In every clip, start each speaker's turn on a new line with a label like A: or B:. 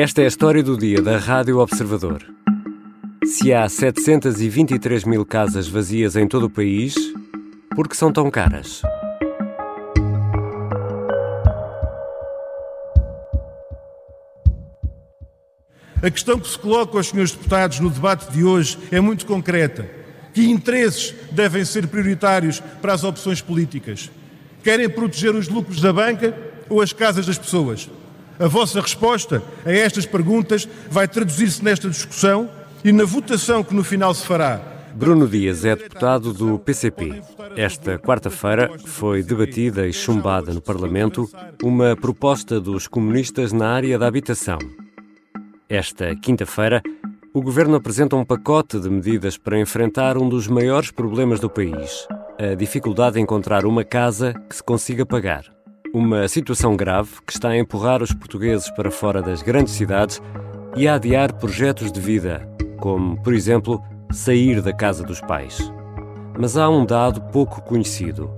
A: Esta é a história do dia da Rádio Observador. Se há 723 mil casas vazias em todo o país, por que são tão caras?
B: A questão que se coloca aos senhores deputados no debate de hoje é muito concreta. Que interesses devem ser prioritários para as opções políticas? Querem proteger os lucros da banca ou as casas das pessoas? A vossa resposta a estas perguntas vai traduzir-se nesta discussão e na votação que no final se fará.
A: Bruno Dias é deputado do PCP. Esta quarta-feira foi debatida e chumbada no Parlamento uma proposta dos comunistas na área da habitação. Esta quinta-feira, o governo apresenta um pacote de medidas para enfrentar um dos maiores problemas do país: a dificuldade de encontrar uma casa que se consiga pagar. Uma situação grave que está a empurrar os portugueses para fora das grandes cidades e a adiar projetos de vida, como, por exemplo, sair da casa dos pais. Mas há um dado pouco conhecido.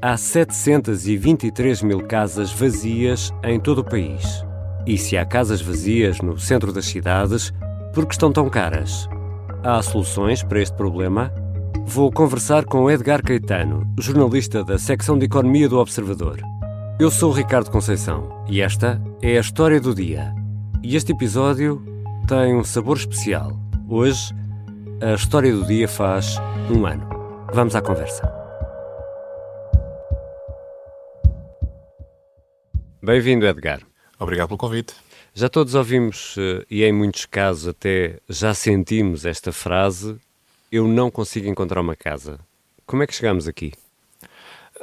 A: Há 723 mil casas vazias em todo o país. E se há casas vazias no centro das cidades, por que estão tão caras? Há soluções para este problema? Vou conversar com Edgar Caetano, jornalista da secção de Economia do Observador. Eu sou o Ricardo Conceição e esta é a história do dia. E este episódio tem um sabor especial. Hoje, a história do dia faz um ano. Vamos à conversa. Bem-vindo, Edgar.
C: Obrigado pelo convite.
A: Já todos ouvimos, eh, e em muitos casos até já sentimos esta frase: Eu não consigo encontrar uma casa. Como é que chegamos aqui?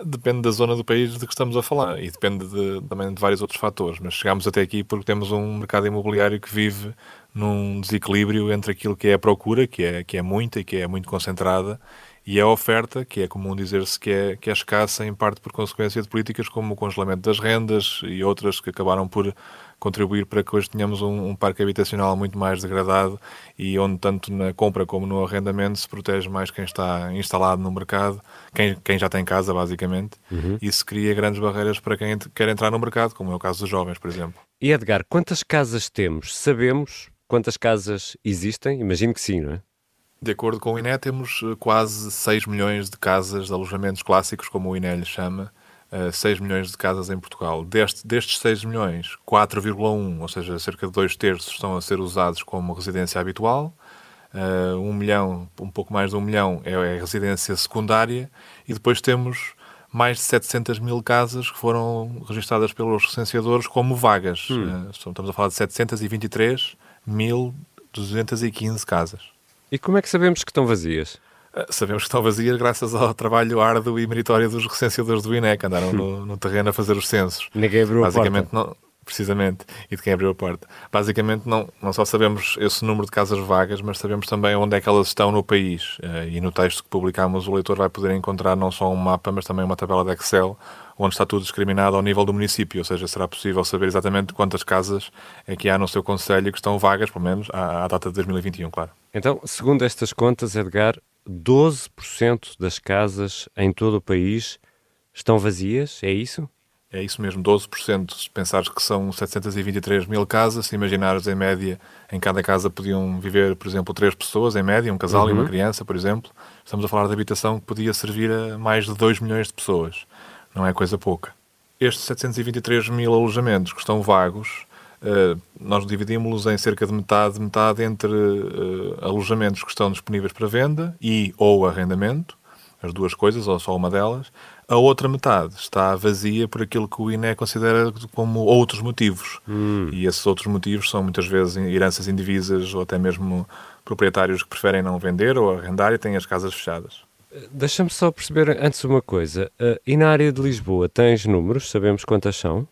C: Depende da zona do país de que estamos a falar e depende de, também de vários outros fatores. Mas chegamos até aqui porque temos um mercado imobiliário que vive num desequilíbrio entre aquilo que é a procura, que é, que é muita e que é muito concentrada, e a oferta, que é comum dizer-se que é, que é escassa, em parte por consequência de políticas como o congelamento das rendas e outras que acabaram por contribuir para que hoje tenhamos um, um, parque habitacional muito mais degradado e onde tanto na compra como no arrendamento se protege mais quem está instalado no mercado, quem, quem já tem casa, basicamente. Uhum. Isso cria grandes barreiras para quem quer entrar no mercado, como é o caso dos jovens, por exemplo.
A: E Edgar, quantas casas temos? Sabemos quantas casas existem? Imagino que sim, não é?
C: De acordo com o INE, temos eh, quase 6 milhões de casas de alojamentos clássicos, como o INE lhe chama, 6 milhões de casas em Portugal. Deste, destes 6 milhões, 4,1, ou seja, cerca de 2 terços, estão a ser usados como residência habitual. Uh, um milhão, um pouco mais de um milhão é, é residência secundária e depois temos mais de 700 mil casas que foram registradas pelos recenseadores como vagas. Hum. Uh, estamos a falar de 723.215 casas.
A: E como é que sabemos que estão vazias?
C: Eh, sabemos que estão vazias graças ao trabalho árduo e meritório dos recenseadores do INE, que andaram no, no terreno a fazer os censos.
A: Ninguém abriu
C: Basicamente,
A: a porta.
C: Não, precisamente, e de quem abriu a porta. Basicamente, não, não só sabemos esse número de casas vagas, mas sabemos também onde é que elas estão no país. Eh, e no texto que publicamos, o leitor vai poder encontrar não só um mapa, mas também uma tabela de Excel, onde está tudo discriminado ao nível do município, ou seja, será possível saber exatamente quantas casas é que há no seu conselho que estão vagas, pelo menos à, à data de 2021, claro.
A: Então, segundo estas contas, Edgar, 12% das casas em todo o país estão vazias, é isso?
C: É isso mesmo, 12%. Se pensares que são 723 mil casas, se imaginares em média, em cada casa podiam viver, por exemplo, três pessoas, em média, um casal uhum. e uma uhum. criança, por exemplo, estamos a falar de habitação que podia servir a mais de 2 milhões de pessoas. Não é coisa pouca. Estes 723 mil alojamentos que estão vagos nós dividimos-los em cerca de metade, metade entre uh, alojamentos que estão disponíveis para venda e ou arrendamento, as duas coisas, ou só uma delas. A outra metade está vazia por aquilo que o INE considera como outros motivos. Hum. E esses outros motivos são muitas vezes heranças indivisas ou até mesmo proprietários que preferem não vender ou arrendar e têm as casas fechadas.
A: Deixa-me só perceber antes uma coisa. E na área de Lisboa tens números? Sabemos quantas são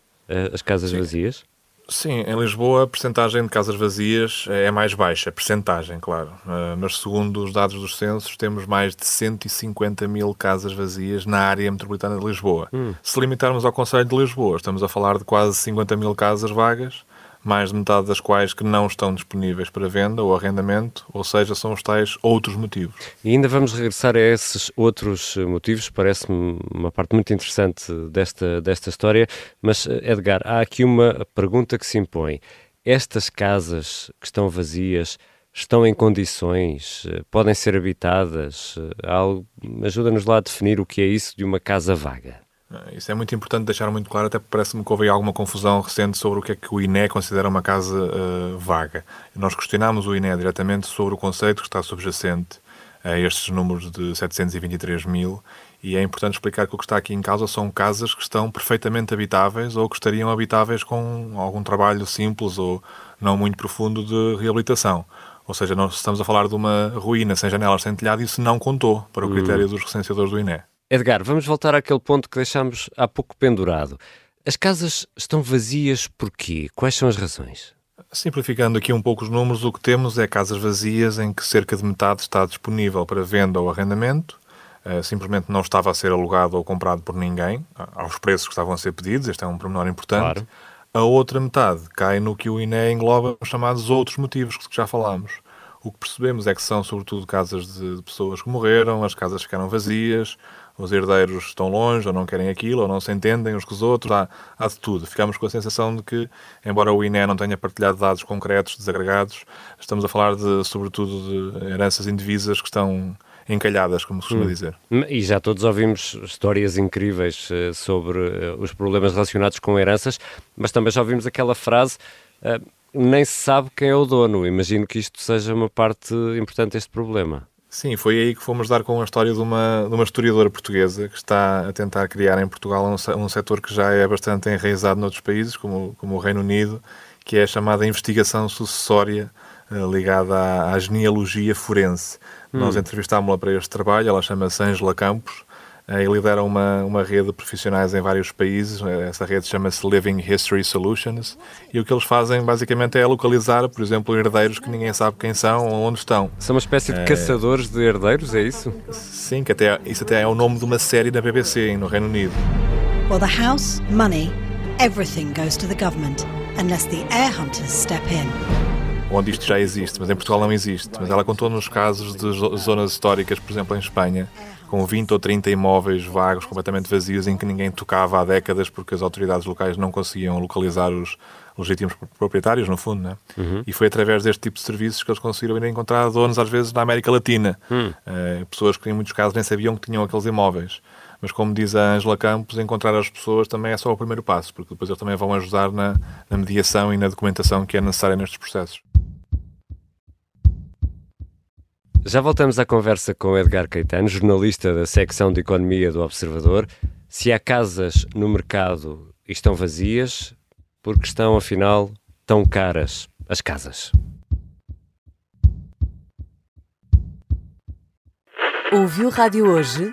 A: as casas Sim. vazias?
C: Sim, em Lisboa a percentagem de casas vazias é mais baixa, percentagem, claro. Uh, mas segundo os dados dos censos, temos mais de 150 mil casas vazias na área metropolitana de Lisboa. Hum. Se limitarmos ao Conselho de Lisboa, estamos a falar de quase 50 mil casas vagas, mais de metade das quais que não estão disponíveis para venda ou arrendamento, ou seja, são os tais outros motivos.
A: E ainda vamos regressar a esses outros motivos, parece-me uma parte muito interessante desta, desta história, mas Edgar, há aqui uma pergunta que se impõe. estas casas que estão vazias estão em condições, eh, podem ser habitadas? Eh, ajuda-nos lá a definir o que é isso de uma casa vaga.
C: Ah, isso é muito importante deixar muito claro, até parece-me que houve alguma confusão recente sobre o que é que o INE considera uma casa uh, vaga. Nós questionámos o INE diretamente sobre o conceito que está subjacente a estes números de 723 mil e é importante explicar que o que está aqui em causa são casas que estão perfeitamente habitáveis ou que estariam habitáveis com algum trabalho simples ou não muito profundo de reabilitação. Ou seja, nós estamos a falar de uma ruína sem janelas, sem telhado, e isso não contou para o critério hum. dos recenseadores do INE.
A: Edgar, vamos voltar àquele ponto que deixámos há pouco pendurado. As casas estão vazias porquê? Quais são as razões?
C: Simplificando aqui um pouco os números, o que temos é casas vazias em que cerca de metade está disponível para venda ou arrendamento, uh, simplesmente não estava a ser alugado ou comprado por ninguém, aos preços que estavam a ser pedidos, este é um pormenor importante. Claro. A outra metade cai no que o INE engloba os chamados outros motivos que já falámos. O que percebemos é que são sobretudo casas de pessoas que morreram, as casas ficaram vazias, os herdeiros estão longe, ou não querem aquilo, ou não se entendem uns com os outros, há, há de tudo. Ficamos com a sensação de que, embora o INE não tenha partilhado dados concretos, desagregados, estamos a falar de, sobretudo de heranças indivisas que estão encalhadas, como se costuma hum. dizer.
A: E já todos ouvimos histórias incríveis uh, sobre uh, os problemas relacionados com heranças, mas também já ouvimos aquela frase. Uh, nem se sabe quem é o dono. Imagino que isto seja uma parte importante deste problema.
C: Sim, foi aí que fomos dar com a história de uma, de uma historiadora portuguesa que está a tentar criar em Portugal um, um setor que já é bastante enraizado noutros países, como, como o Reino Unido, que é a chamada investigação sucessória uh, ligada à, à, genealogia forense. Hum. Nós entrevistámos-la para este trabalho, ela chama-se Ângela Campos, e lidera uma, uma rede de profissionais em vários países. Essa rede chama-se Living History Solutions. E o que eles fazem basicamente é localizar, por exemplo, herdeiros que ninguém sabe quem são ou onde estão.
A: São uma espécie de é... caçadores de herdeiros, é isso?
C: Sim, que até, isso até é o nome de uma série da BBC no Reino Unido.
D: Well, the house, money, everything goes to the government, unless the heir hunters step in
C: onde isto já existe, mas em Portugal não existe. Mas ela contou-nos casos de zonas históricas, por exemplo, em Espanha, com 20 ou 30 imóveis vagos, completamente vazios, em que ninguém tocava há décadas porque as autoridades locais não conseguiam localizar os legítimos proprietários, no fundo, né? Uhum. E foi através deste tipo de serviços que eles conseguiram ir encontrar donos, às vezes, na América Latina. Uhum. Uh, pessoas que, em muitos casos, nem sabiam que tinham aqueles imóveis. Mas, como diz a Angela Campos, encontrar as pessoas também é só o primeiro passo, porque depois eles também vão ajudar na, na mediação e na documentação que é necessária nestes processos.
A: Já voltamos à conversa com Edgar Caetano, jornalista da secção de Economia do Observador. Se há casas no mercado e estão vazias, porque estão, afinal, tão caras as casas.
E: Ouviu Rádio Hoje?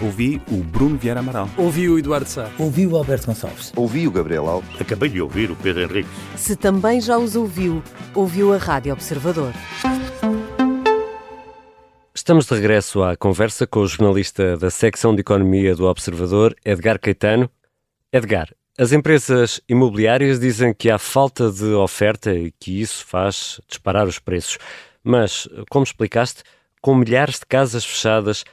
F: Ouvi o Bruno Vieira Amaral.
G: Ouvi o Eduardo Sá.
H: Ouvi o Alberto Gonçalves.
I: Ouvi o Gabriel Alves.
J: Acabei de ouvir o Pedro Henrique.
E: Se também já os ouviu, ouviu a Rádio Observador.
A: Estamos de regresso à conversa com o jornalista da secção de Economia do Observador, Edgar Caetano. Edgar, as empresas imobiliárias dizem que há falta de oferta e que isso faz disparar os preços. Mas, como explicaste, com milhares de casas fechadas,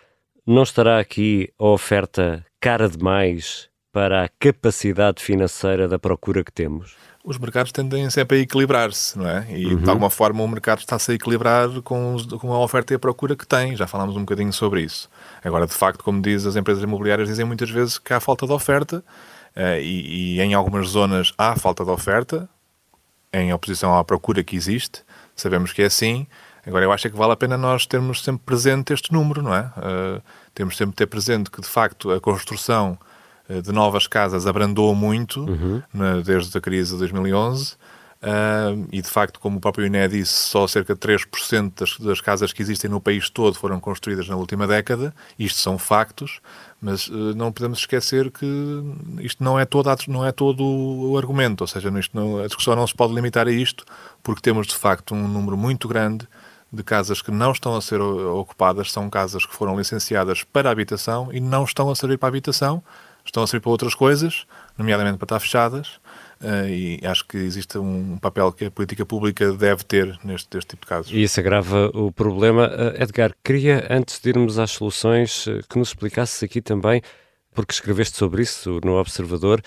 A: não estará aqui a oferta cara demais para a capacidade financeira da procura que temos?
C: Os mercados tendem sempre a equilibrar-se, não é? E uhum. de alguma forma o mercado está-se a equilibrar com, com a oferta e a procura que tem. Já falámos um bocadinho sobre isso. Agora, de facto, como diz, as empresas imobiliárias dizem muitas vezes que há falta de oferta uh, e, e em algumas zonas há falta de oferta em oposição à procura que existe. Sabemos que é assim. Agora, eu acho que vale a pena nós termos sempre presente este número, não é? Uh, temos sempre de ter presente que, de facto, a construção uh, de novas casas abrandou muito uhum. desde a crise de 2011. Uh, e de facto, como o próprio INE disse, só cerca de 3% das, das, casas que existem no país todo foram construídas na última década. Isto são factos, mas uh, não podemos esquecer que isto não é todo, não é todo o argumento, ou seja, não, a discussão não se pode limitar a isto, porque temos de facto um número muito grande de casas que não estão a ser ocupadas, são casas que foram licenciadas para habitação e não estão a servir para habitação, estão a servir para outras coisas, nomeadamente para estar fechadas Uh, e acho que existe um papel que a política pública deve ter neste, neste tipo de casos.
A: E isso agrava o problema. Uh, Edgar, queria, antes de irmos às soluções, uh, que nos explicasses aqui também, porque escreveste sobre isso no Observador,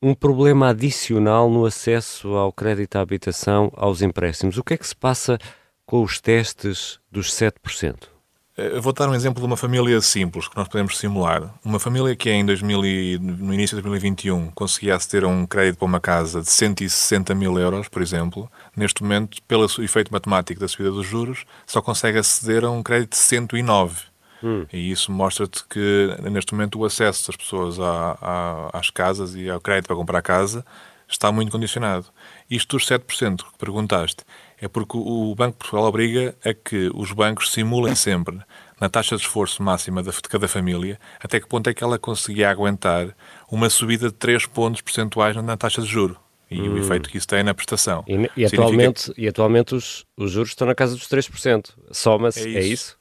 A: um problema adicional no acesso ao crédito à habitação aos empréstimos. O que é que se passa com os testes dos 7%?
C: Eu vou dar um exemplo de uma família simples que nós podemos simular. Uma família que em 2000 e, no início de 2021 conseguia aceder a um crédito para uma casa de 160 mil euros, por exemplo, neste momento, pelo efeito matemático da subida dos juros, só consegue aceder a um crédito de 109. Hum. E isso mostra-te que, neste momento, o acesso das pessoas à, à, às casas e ao crédito para comprar casa está muito condicionado. Isto dos 7% que perguntaste é porque o Banco de Portugal obriga a que os bancos simulem sempre na taxa de esforço máxima de cada família até que ponto é que ela conseguia aguentar uma subida de 3 pontos percentuais na taxa de juro e hum. o efeito que isso tem na prestação.
A: E, e atualmente, e atualmente os, os juros estão na casa dos 3%. Soma-se, é, é, isso?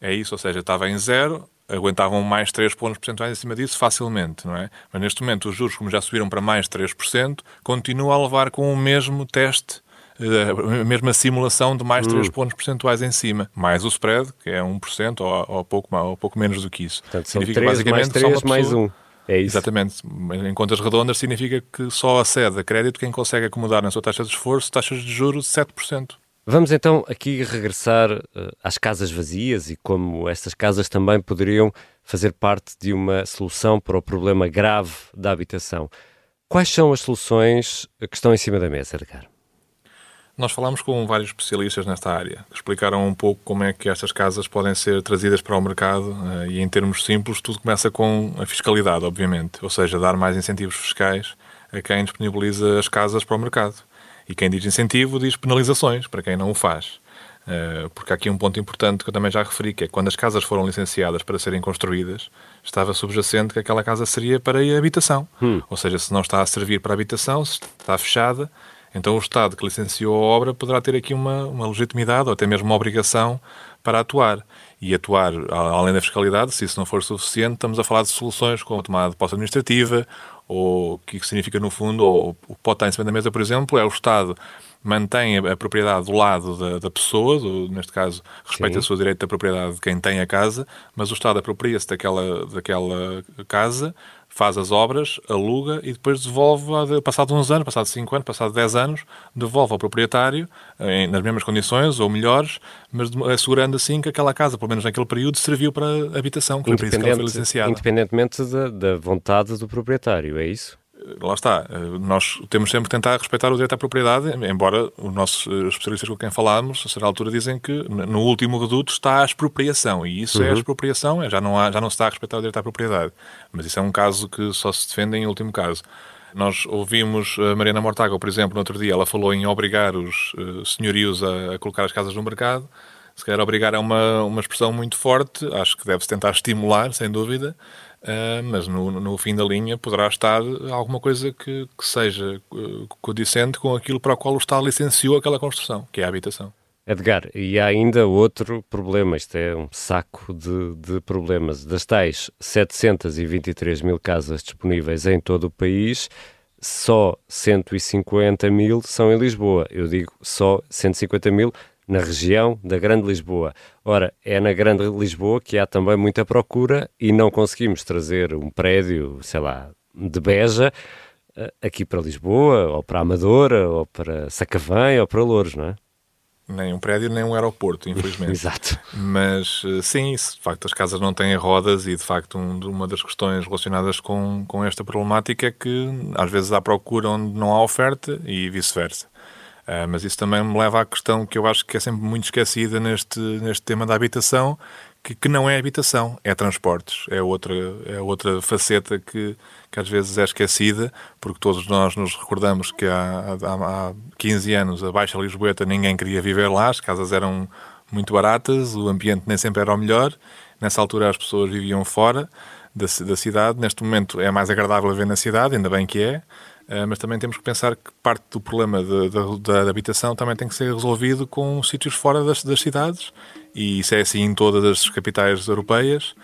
C: É isso, ou seja, estava em zero, aguentavam mais 3 pontos percentuais em cima disso facilmente, não é? Mas neste momento os juros, como já subiram para mais 3%, continuam a levar com o mesmo teste a mesma simulação de mais 3 hum. pontos percentuais em cima, mais o spread, que é 1% ou, ou, pouco, ou pouco menos do que isso.
A: Portanto, significa 3 basicamente mais 3 só pessoa... mais 1. É isso.
C: Exatamente. Em contas redondas significa que só acede a crédito quem consegue acomodar na sua taxa de esforço taxas de juros de 7%.
A: Vamos então aqui regressar uh, às casas vazias e como estas casas também poderiam fazer parte de uma solução para o problema grave da habitação. Quais são as soluções que estão em cima da mesa, Edgar?
C: Nós falámos com vários especialistas nesta área, que explicaram um pouco como é que estas casas podem ser trazidas para o mercado eh, e, em termos simples, tudo começa com a fiscalidade, obviamente, ou seja, dar mais incentivos fiscais a quem disponibiliza as casas para o mercado. E quem diz incentivo diz penalizações para quem não o faz. Eh, porque há aqui um ponto importante que eu também já referi, que é que quando as casas foram licenciadas para serem construídas, estava subjacente que aquela casa seria para a habitação. Hum. Ou seja, se não está a servir para a habitação, se está fechada, então o Estado que licenciou a obra poderá ter aqui uma, uma legitimidade ou até mesmo uma obrigação para atuar. E atuar, além da fiscalidade, se isso não for suficiente, estamos a falar de soluções como a tomada de posse administrativa, ou o que significa, no fundo, ou o que pode estar em cima da mesa, por exemplo, é o Estado mantém a, propriedade do lado da, da pessoa, do, neste caso, respeita a sua direito da propriedade de quem tem a casa, mas o Estado apropria-se daquela, daquela casa faz as obras, aluga e depois devolve, passado uns anos, passado 5 anos, passado 10 anos, devolve ao proprietário, em, nas mesmas condições ou melhores, mas assegurando assim que aquela casa, pelo menos naquele período, serviu para habitação, que foi licenciada.
A: Independentemente da, da vontade do proprietário, é isso?
C: Lá está, nós temos sempre que tentar respeitar o direito à propriedade, embora os nossos especialistas com quem falámos, a certa altura, dizem que no último reduto está a expropriação, e isso é uhum. é a expropriação, já não, há, já não se está a respeitar o direito à propriedade. Mas isso é um caso que só se defende em último caso. Nós ouvimos a Mariana Mortágua, por exemplo, no outro dia, ela falou em obrigar os senhorios a, a colocar as casas no mercado. Se calhar obrigar é uma, uma expressão muito forte, acho que deve-se tentar estimular, sem dúvida, Uh, mas no, no, fim da linha poderá estar alguma coisa que, que seja uh, codicente com aquilo para o qual o Estado licenciou aquela construção, que é a habitação.
A: Edgar, e há ainda outro problema, isto é um saco de, de, problemas. Das tais 723 mil casas disponíveis em todo o país, só 150 mil são em Lisboa. Eu digo só 150 mil na região da Grande Lisboa. Ora, é na Grande Lisboa que há também muita procura e não conseguimos trazer um prédio, sei lá, de Beja eh, aqui para Lisboa, ou para Amadora, ou para Sacavém, ou para Louros, não é?
C: Nem um prédio, nem um aeroporto, infelizmente.
A: Exato.
C: Mas eh, sim, de facto as casas não têm rodas e de facto um, uma das questões relacionadas com, com esta problemática é que às vezes há procura onde não há oferta e vice-versa. Uh, mas isso também me leva à questão que eu acho que é sempre muito esquecida neste, neste tema da habitação, que, que, não é habitação, é transportes, é outra, é outra faceta que, que às vezes é esquecida, porque todos nós nos recordamos que há, há, há 15 anos a Baixa Lisboeta ninguém queria viver lá, as casas eram muito baratas, o ambiente nem sempre era o melhor, nessa altura as pessoas viviam fora da, da cidade, neste momento é mais agradável viver na cidade, ainda bem que é, eh, mas também temos que pensar que parte do problema da, da habitação também tem que ser resolvido com sítios fora das, das cidades, e isso é assim em todas as capitais europeias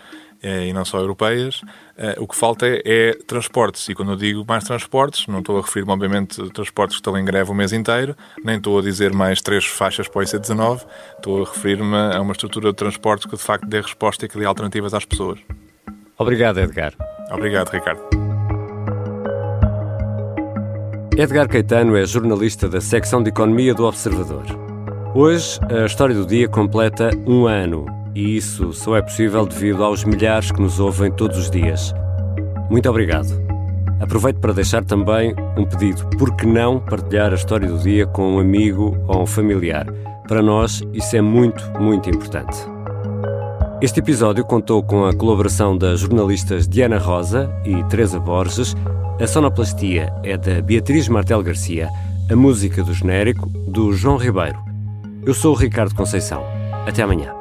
C: eh, e não só europeias. Eh, o que falta é, é, transportes, e quando eu digo mais transportes, não estou a referir-me, obviamente, a transportes que estão em greve o mês inteiro, nem estou a dizer mais três faixas para o IC19, estou a referir-me a uma estrutura de transportes que de facto dê resposta e que dê alternativas às pessoas.
A: Obrigado, Edgar.
C: Obrigado, Ricardo.
A: Edgar Caetano é jornalista da secção de Economia do Observador. Hoje, a história do dia completa um ano e isso só é possível devido aos milhares que nos ouvem todos os dias. Muito obrigado. Aproveito para deixar também um pedido: por que não partilhar a história do dia com um amigo ou um familiar? Para nós, isso é muito, muito importante. Este episódio contou com a colaboração das jornalistas Diana Rosa e Teresa Borges a sonoplastia é da Beatriz Martel Garcia, a música do genérico do João Ribeiro. Eu sou o Ricardo Conceição. Até amanhã.